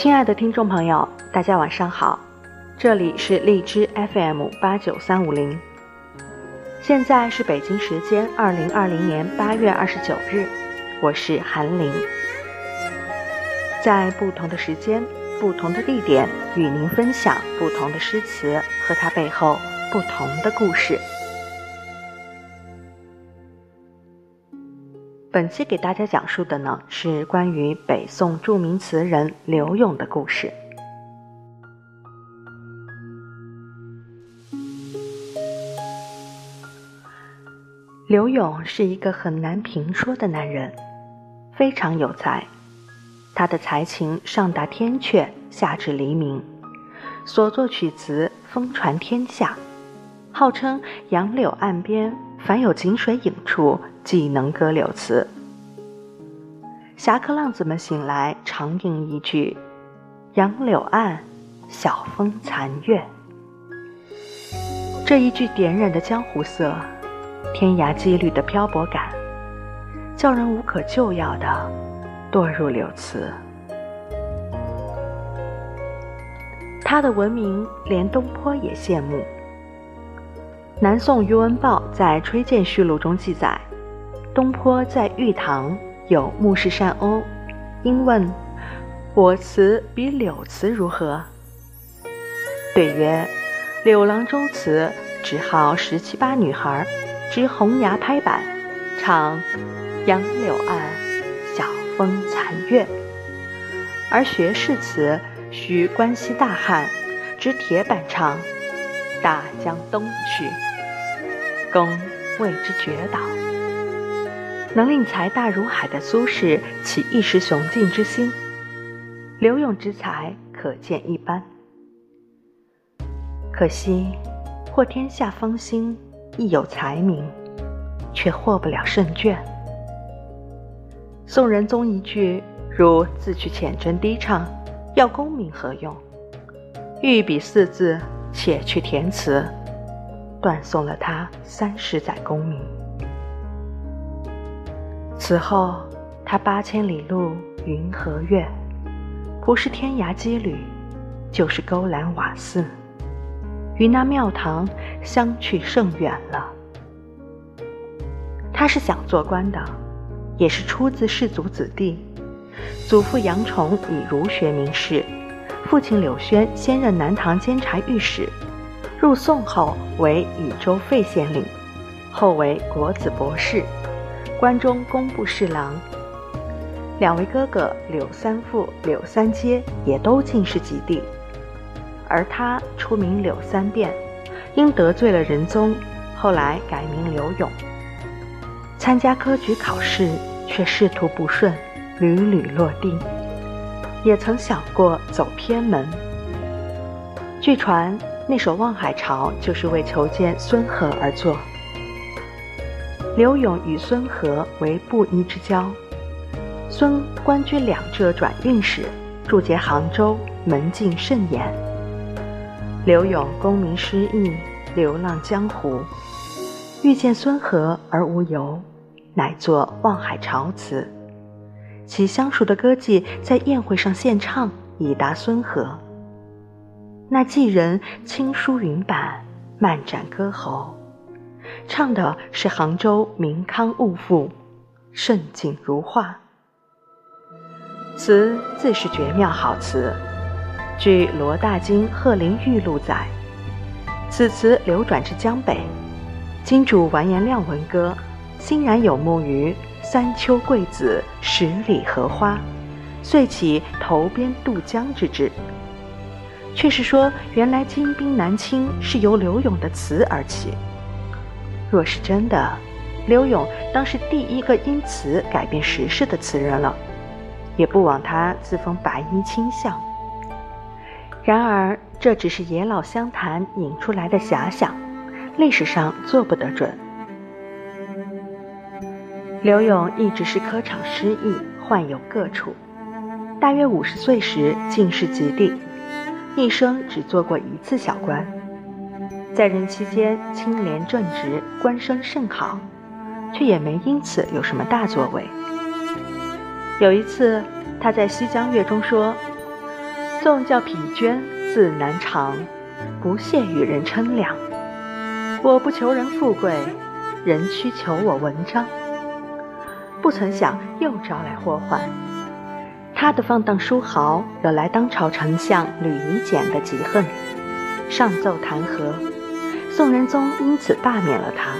亲爱的听众朋友，大家晚上好，这里是荔枝 FM 八九三五零，现在是北京时间二零二零年八月二十九日，我是韩林，在不同的时间、不同的地点，与您分享不同的诗词和它背后不同的故事。本期给大家讲述的呢是关于北宋著名词人柳永的故事。柳永是一个很难评说的男人，非常有才，他的才情上达天阙，下至黎明，所作曲词风传天下，号称杨柳岸边凡有井水影处。即能歌柳词，侠客浪子们醒来常吟一句：“杨柳岸，晓风残月。”这一句点染的江湖色，天涯羁旅的漂泊感，叫人无可救药的堕入柳词。他的文名连东坡也羡慕。南宋余文豹在《吹荐序录》中记载。东坡在玉堂有目视善欧，因问：“我词比柳词如何？”对曰：“柳郎舟词只好十七八女孩，执红牙拍板，唱杨柳岸，晓风残月；而学士词需关西大汉，执铁板唱大江东去，公为之绝倒。”能令才大如海的苏轼起一时雄劲之心，刘永之才可见一斑。可惜，获天下芳心亦有才名，却获不了胜券。宋仁宗一句“如自去浅斟低唱，要功名何用？欲比四字，且去填词”，断送了他三十载功名。此后，他八千里路云和月，不是天涯羁旅，就是勾栏瓦肆，与那庙堂相去甚远了。他是想做官的，也是出自士族子弟。祖父杨崇以儒学名士，父亲柳轩先任南唐监察御史，入宋后为禹州费县令，后为国子博士。关中工部侍郎，两位哥哥柳三父、柳三阶也都进士及第，而他出名柳三变，因得罪了仁宗，后来改名柳永。参加科举考试却仕途不顺，屡屡落地，也曾想过走偏门。据传那首《望海潮》就是为求见孙和而作。刘永与孙和为布衣之交，孙官居两浙转运使，驻节杭州，门禁甚严。刘永功名失意，流浪江湖，遇见孙和而无由，乃作《望海潮》词。其相熟的歌妓在宴会上献唱，以答孙和。那妓人轻舒云板，漫展歌喉。唱的是杭州民康物阜，盛景如画。词自是绝妙好词。据罗大经《鹤林玉录》载，此词流转至江北，金主完颜亮闻歌，欣然有慕于三秋桂子，十里荷花，遂起投鞭渡江之志。却是说，原来金兵南侵是由柳永的词而起。若是真的，柳永当是第一个因词改变时事的词人了，也不枉他自封白衣卿相。然而，这只是爷老相谈引出来的遐想，历史上做不得准。柳永一直是科场失意，患有各处。大约五十岁时进士及第，一生只做过一次小官。在任期间清廉正直，官声甚好，却也没因此有什么大作为。有一次，他在《西江月》中说：“纵叫疲倦自难长，不屑与人称量。我不求人富贵，人须求我文章。不曾想又招来祸患。他的放荡书豪惹来当朝丞相吕夷简的嫉恨，上奏弹劾，宋仁宗因此罢免了他。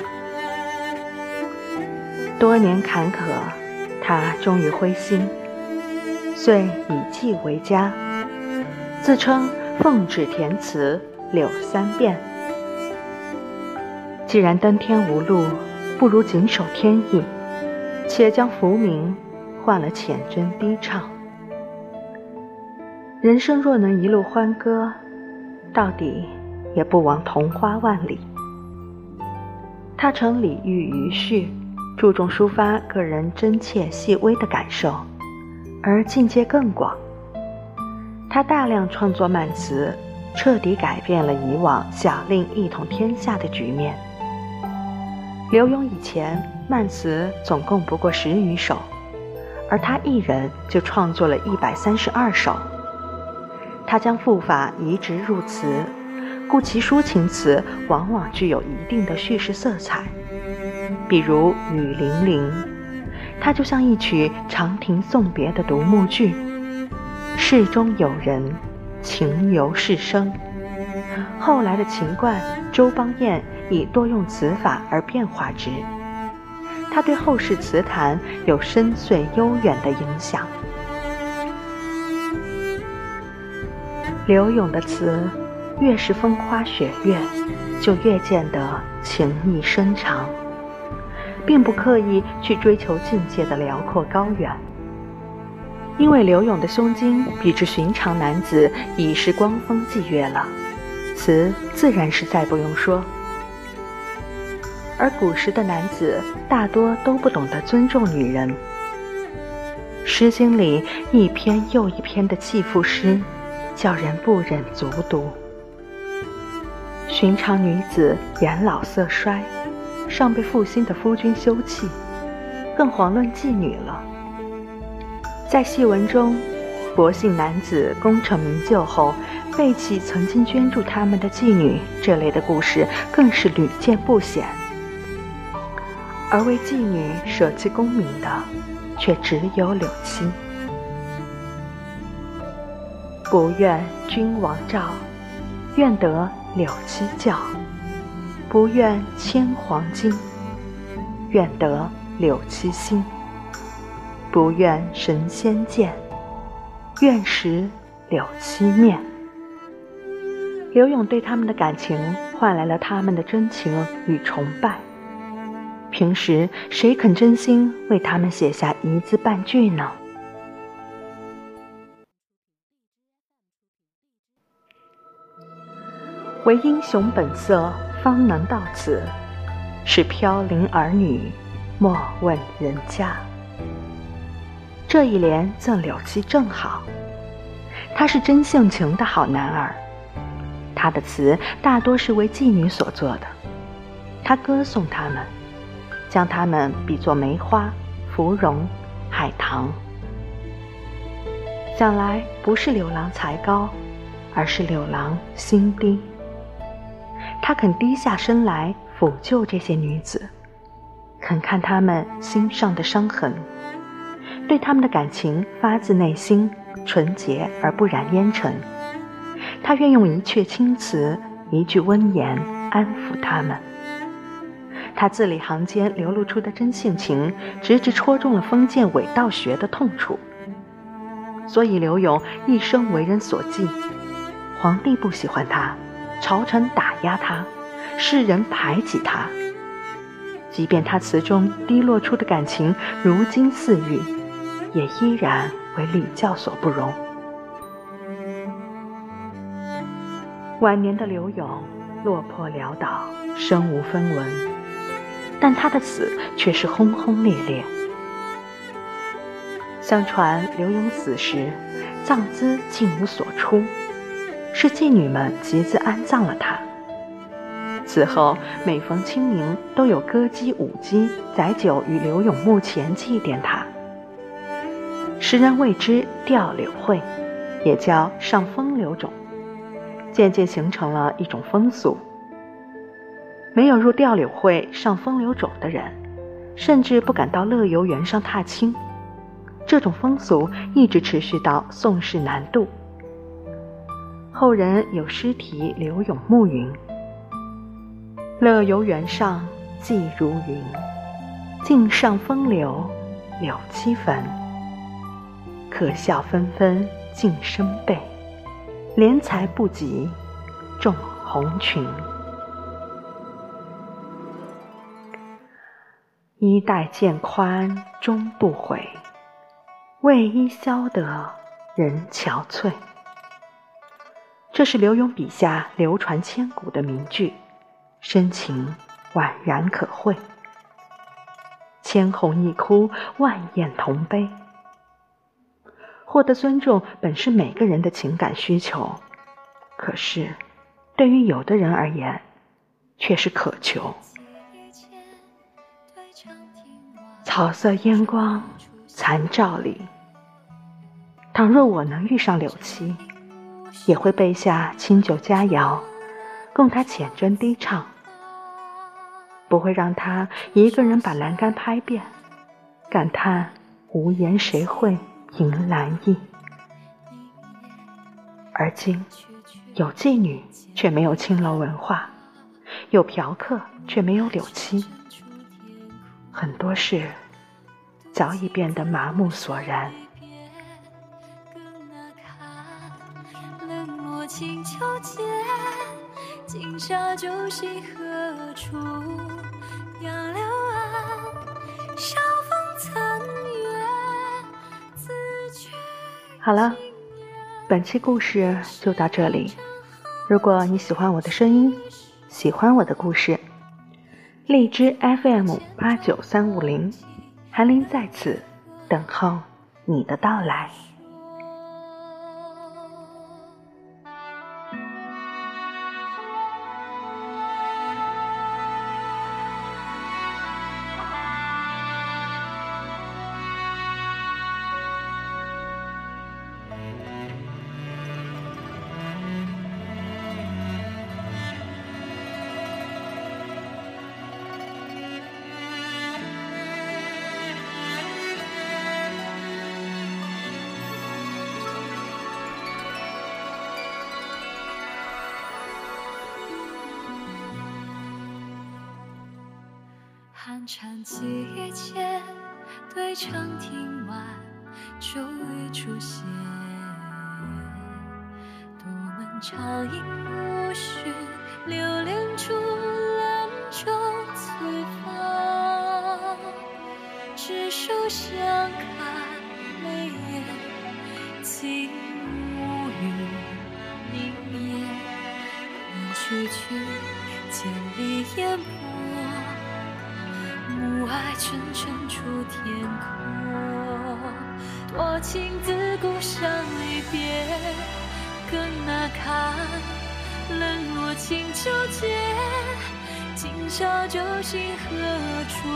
多年坎坷，他终于灰心，遂以妓为家，自称奉旨填词柳三变。既然登天无路，不如谨守天意，且将浮名换了浅斟低唱。人生若能一路欢歌，到底也不枉同花万里。他曾礼遇于序，注重抒发个人真切细微的感受，而境界更广。他大量创作慢词，彻底改变了以往小令一统天下的局面。刘墉以前慢词总共不过十余首，而他一人就创作了一百三十二首。他将赋法移植入词，故其抒情词往往具有一定的叙事色彩。比如《雨霖铃》，它就像一曲长亭送别的独幕剧，事中有人，情由事生。后来的秦观、周邦彦以多用词法而变化之，他对后世词坛有深邃悠远的影响。柳永的词，越是风花雪月，就越见得情意深长，并不刻意去追求境界的辽阔高远。因为柳永的胸襟比之寻常男子已是光风霁月了，词自然是再不用说。而古时的男子大多都不懂得尊重女人，《诗经》里一篇又一篇的弃妇诗。叫人不忍卒读。寻常女子颜老色衰，尚被负心的夫君休弃，更遑论妓女了。在戏文中，薄幸男子功成名就后背弃曾经捐助他们的妓女，这类的故事更是屡见不鲜。而为妓女舍弃功名的，却只有柳青。不愿君王照，愿得柳七教；不愿千黄金，愿得柳七心；不愿神仙见，愿识柳七面。刘永对他们的感情换来了他们的真情与崇拜。平时谁肯真心为他们写下一字半句呢？为英雄本色，方能到此。是飘零儿女，莫问人家。这一联赠柳七正好。他是真性情的好男儿。他的词大多是为妓女所作的。他歌颂他们，将他们比作梅花、芙蓉、海棠。想来不是柳郎才高，而是柳郎心低。他肯低下身来抚救这些女子，肯看她们心上的伤痕，对她们的感情发自内心，纯洁而不染烟尘。他愿用一阙青词，一句温言安抚她们。他字里行间流露出的真性情，直直戳中了封建伪道学的痛处。所以刘勇一生为人所忌，皇帝不喜欢他。朝臣打压他，世人排挤他。即便他词中滴落出的感情如金似玉，也依然为礼教所不容。晚年的刘永落魄潦倒，身无分文，但他的死却是轰轰烈烈。相传刘永死时，葬资竟无所出。是妓女们集资安葬了他。此后每逢清明，都有歌姬舞姬载酒于刘永墓前祭奠他。时人谓之吊柳会，也叫上风流冢，渐渐形成了一种风俗。没有入吊柳会上风流冢的人，甚至不敢到乐游原上踏青。这种风俗一直持续到宋氏南渡。后人有诗题柳永暮云：“乐游原上霁如云，径上风流柳七坟。可笑纷纷尽生背，怜才不及众红裙。”衣带渐宽终不悔，为伊消得人憔悴。这是柳永笔下流传千古的名句，深情宛然可会。千红一哭，万艳同悲。获得尊重本是每个人的情感需求，可是对于有的人而言，却是渴求。草色烟光残照里，倘若我能遇上柳七，也会备下清酒佳肴，供他浅斟低唱，不会让他一个人把栏杆拍遍，感叹无言谁会迎兰意。而今有妓女，却没有青楼文化；有嫖客，却没有柳七。很多事早已变得麻木索然。好了，本期故事就到这里。如果你喜欢我的声音，喜欢我的故事。荔枝 FM 八九三五零，韩林在此等候你的到来。寒蝉季节，对长亭晚，骤雨初歇。独门长饮无绪，流连竹篮中醉芳。执手相看，泪眼竟无语凝噎。念去去，千里烟波。爱沉沉出天空，多情自古伤离别，更那堪冷落清秋节。今宵酒醒何处？